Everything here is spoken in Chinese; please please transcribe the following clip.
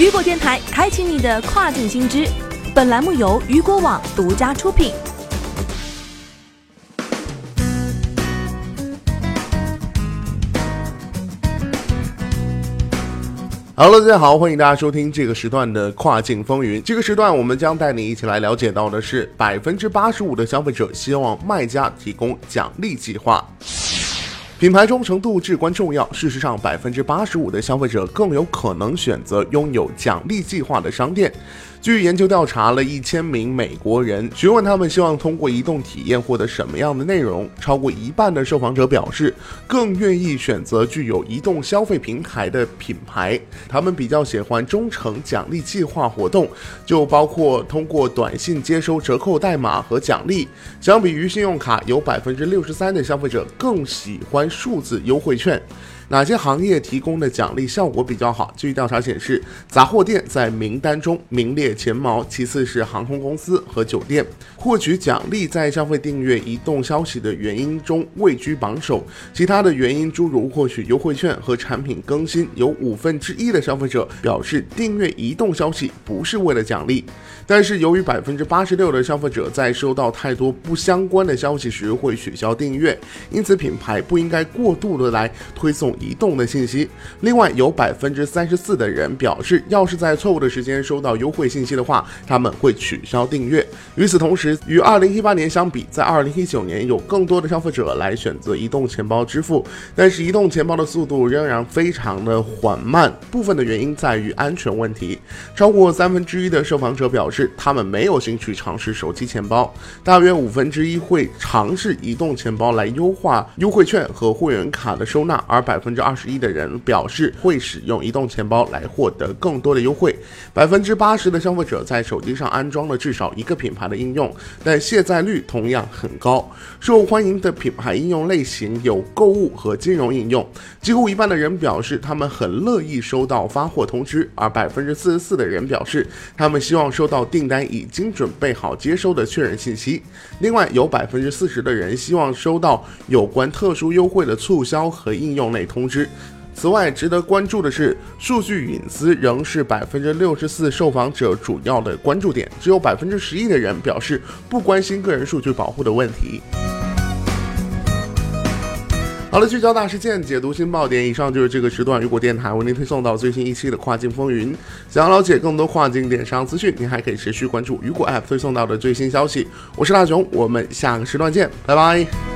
雨果电台开启你的跨境新知。本栏目由雨果网独家出品。Hello，大家好，欢迎大家收听这个时段的跨境风云。这个时段，我们将带你一起来了解到的是，百分之八十五的消费者希望卖家提供奖励计划。品牌忠诚度至关重要。事实上，百分之八十五的消费者更有可能选择拥有奖励计划的商店。据研究调查了一千名美国人，询问他们希望通过移动体验获得什么样的内容，超过一半的受访者表示更愿意选择具有移动消费平台的品牌。他们比较喜欢忠诚奖励计划活动，就包括通过短信接收折扣代码和奖励。相比于信用卡，有百分之六十三的消费者更喜欢数字优惠券。哪些行业提供的奖励效果比较好？据调查显示，杂货店在名单中名列前茅，其次是航空公司和酒店。获取奖励在消费订阅移动消息的原因中位居榜首，其他的原因诸如获取优惠券和产品更新，有五分之一的消费者表示订阅移动消息不是为了奖励。但是由于百分之八十六的消费者在收到太多不相关的消息时会取消订阅，因此品牌不应该过度的来推送。移动的信息。另外，有百分之三十四的人表示，要是在错误的时间收到优惠信息的话，他们会取消订阅。与此同时，与二零一八年相比，在二零一九年有更多的消费者来选择移动钱包支付，但是移动钱包的速度仍然非常的缓慢。部分的原因在于安全问题。超过三分之一的受访者表示，他们没有兴趣尝试手机钱包。大约五分之一会尝试移动钱包来优化优惠券和会员卡的收纳，而百分。分之二十一的人表示会使用移动钱包来获得更多的优惠，百分之八十的消费者在手机上安装了至少一个品牌的应用，但卸载率同样很高。受欢迎的品牌应用类型有购物和金融应用，几乎一半的人表示他们很乐意收到发货通知，而百分之四十四的人表示他们希望收到订单已经准备好接收的确认信息。另外，有百分之四十的人希望收到有关特殊优惠的促销和应用类通。通知。此外，值得关注的是，数据隐私仍是百分之六十四受访者主要的关注点，只有百分之十一的人表示不关心个人数据保护的问题。好了，聚焦大事件，解读新爆点。以上就是这个时段雨果电台为您推送到最新一期的跨境风云。想要了解更多跨境电商资讯，您还可以持续关注雨果 App 推送到的最新消息。我是大熊，我们下个时段见，拜拜。